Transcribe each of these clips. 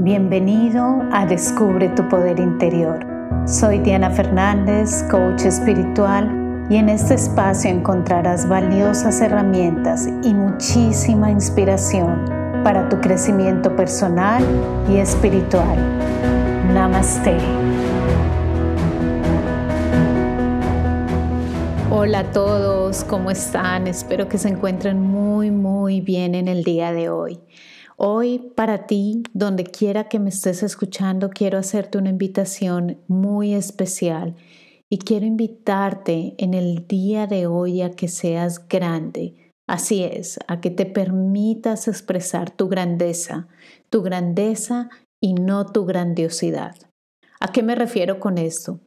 Bienvenido a Descubre tu Poder Interior. Soy Diana Fernández, coach espiritual, y en este espacio encontrarás valiosas herramientas y muchísima inspiración para tu crecimiento personal y espiritual. Namaste. Hola a todos, ¿cómo están? Espero que se encuentren muy, muy bien en el día de hoy. Hoy para ti, donde quiera que me estés escuchando, quiero hacerte una invitación muy especial y quiero invitarte en el día de hoy a que seas grande. Así es, a que te permitas expresar tu grandeza, tu grandeza y no tu grandiosidad. ¿A qué me refiero con esto?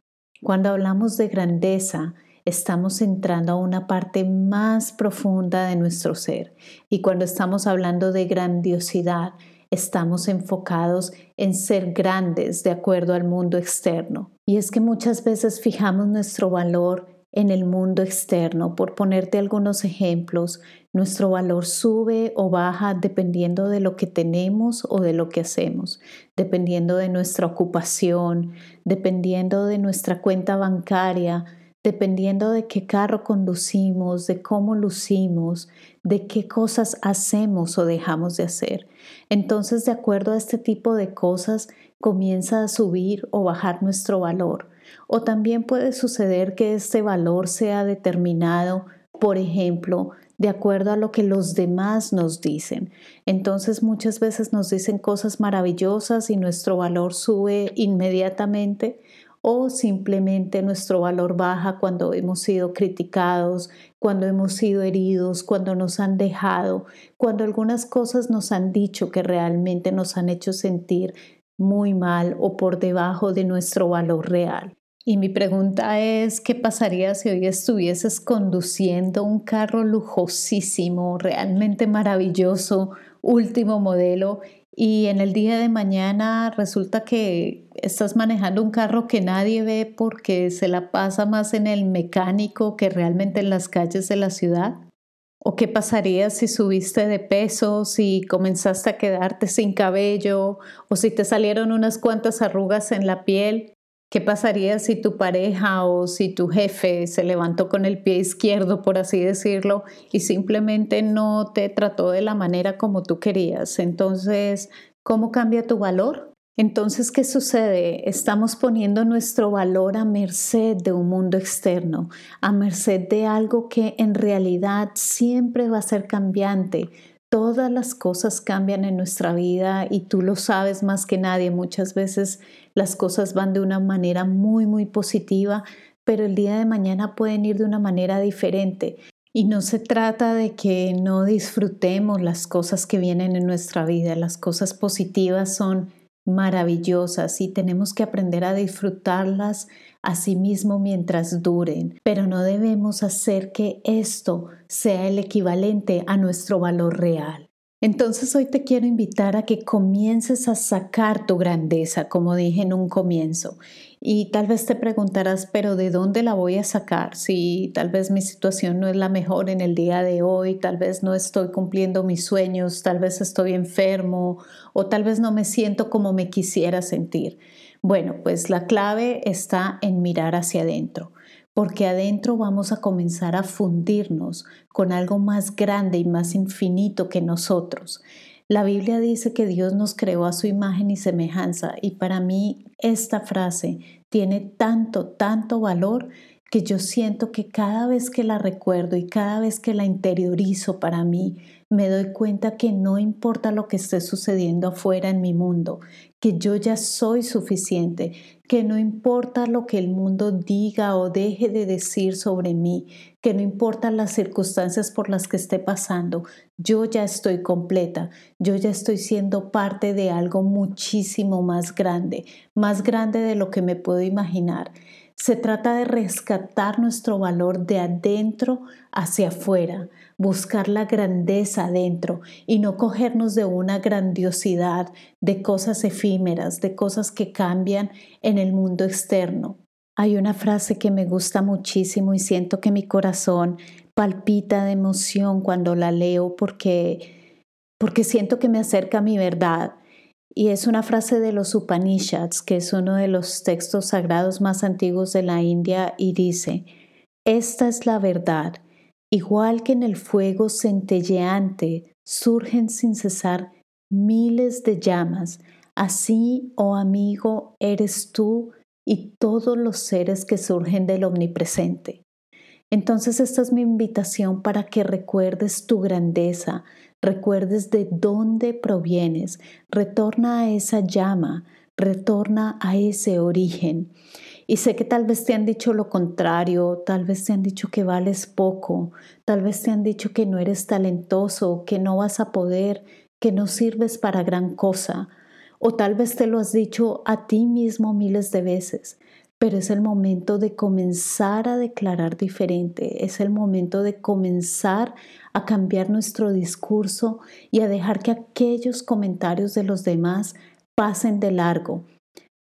Cuando hablamos de grandeza, estamos entrando a una parte más profunda de nuestro ser. Y cuando estamos hablando de grandiosidad, estamos enfocados en ser grandes de acuerdo al mundo externo. Y es que muchas veces fijamos nuestro valor en el mundo externo. Por ponerte algunos ejemplos, nuestro valor sube o baja dependiendo de lo que tenemos o de lo que hacemos, dependiendo de nuestra ocupación, dependiendo de nuestra cuenta bancaria, dependiendo de qué carro conducimos, de cómo lucimos, de qué cosas hacemos o dejamos de hacer. Entonces, de acuerdo a este tipo de cosas, comienza a subir o bajar nuestro valor. O también puede suceder que este valor sea determinado, por ejemplo, de acuerdo a lo que los demás nos dicen. Entonces muchas veces nos dicen cosas maravillosas y nuestro valor sube inmediatamente o simplemente nuestro valor baja cuando hemos sido criticados, cuando hemos sido heridos, cuando nos han dejado, cuando algunas cosas nos han dicho que realmente nos han hecho sentir muy mal o por debajo de nuestro valor real. Y mi pregunta es, ¿qué pasaría si hoy estuvieses conduciendo un carro lujosísimo, realmente maravilloso, último modelo, y en el día de mañana resulta que estás manejando un carro que nadie ve porque se la pasa más en el mecánico que realmente en las calles de la ciudad? ¿O qué pasaría si subiste de peso, si comenzaste a quedarte sin cabello o si te salieron unas cuantas arrugas en la piel? ¿Qué pasaría si tu pareja o si tu jefe se levantó con el pie izquierdo, por así decirlo, y simplemente no te trató de la manera como tú querías? Entonces, ¿cómo cambia tu valor? Entonces, ¿qué sucede? Estamos poniendo nuestro valor a merced de un mundo externo, a merced de algo que en realidad siempre va a ser cambiante, todas las cosas cambian en nuestra vida y tú lo sabes más que nadie. Muchas veces las cosas van de una manera muy, muy positiva, pero el día de mañana pueden ir de una manera diferente. Y no se trata de que no disfrutemos las cosas que vienen en nuestra vida. Las cosas positivas son maravillosas y tenemos que aprender a disfrutarlas a sí mismo mientras duren, pero no debemos hacer que esto sea el equivalente a nuestro valor real. Entonces hoy te quiero invitar a que comiences a sacar tu grandeza, como dije en un comienzo. Y tal vez te preguntarás, pero ¿de dónde la voy a sacar? Si tal vez mi situación no es la mejor en el día de hoy, tal vez no estoy cumpliendo mis sueños, tal vez estoy enfermo o tal vez no me siento como me quisiera sentir. Bueno, pues la clave está en mirar hacia adentro porque adentro vamos a comenzar a fundirnos con algo más grande y más infinito que nosotros. La Biblia dice que Dios nos creó a su imagen y semejanza y para mí esta frase tiene tanto, tanto valor que yo siento que cada vez que la recuerdo y cada vez que la interiorizo para mí, me doy cuenta que no importa lo que esté sucediendo afuera en mi mundo, que yo ya soy suficiente, que no importa lo que el mundo diga o deje de decir sobre mí, que no importa las circunstancias por las que esté pasando, yo ya estoy completa, yo ya estoy siendo parte de algo muchísimo más grande, más grande de lo que me puedo imaginar. Se trata de rescatar nuestro valor de adentro hacia afuera, buscar la grandeza adentro y no cogernos de una grandiosidad, de cosas efímeras, de cosas que cambian en el mundo externo. Hay una frase que me gusta muchísimo y siento que mi corazón palpita de emoción cuando la leo porque porque siento que me acerca a mi verdad y es una frase de los Upanishads, que es uno de los textos sagrados más antiguos de la India, y dice, esta es la verdad, igual que en el fuego centelleante surgen sin cesar miles de llamas, así, oh amigo, eres tú y todos los seres que surgen del omnipresente. Entonces esta es mi invitación para que recuerdes tu grandeza, recuerdes de dónde provienes, retorna a esa llama, retorna a ese origen. Y sé que tal vez te han dicho lo contrario, tal vez te han dicho que vales poco, tal vez te han dicho que no eres talentoso, que no vas a poder, que no sirves para gran cosa, o tal vez te lo has dicho a ti mismo miles de veces pero es el momento de comenzar a declarar diferente, es el momento de comenzar a cambiar nuestro discurso y a dejar que aquellos comentarios de los demás pasen de largo.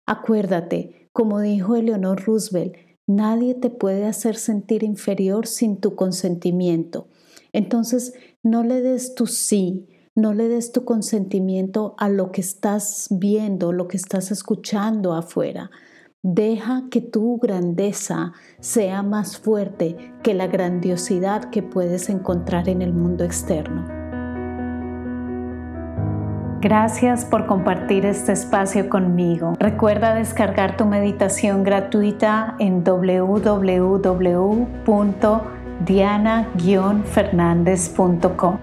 Acuérdate, como dijo Eleanor Roosevelt, nadie te puede hacer sentir inferior sin tu consentimiento. Entonces, no le des tu sí, no le des tu consentimiento a lo que estás viendo, lo que estás escuchando afuera. Deja que tu grandeza sea más fuerte que la grandiosidad que puedes encontrar en el mundo externo. Gracias por compartir este espacio conmigo. Recuerda descargar tu meditación gratuita en www.diana-fernandez.com.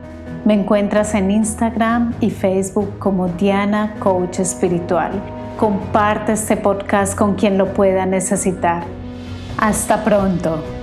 Me encuentras en Instagram y Facebook como Diana Coach Espiritual comparte este podcast con quien lo pueda necesitar. Hasta pronto.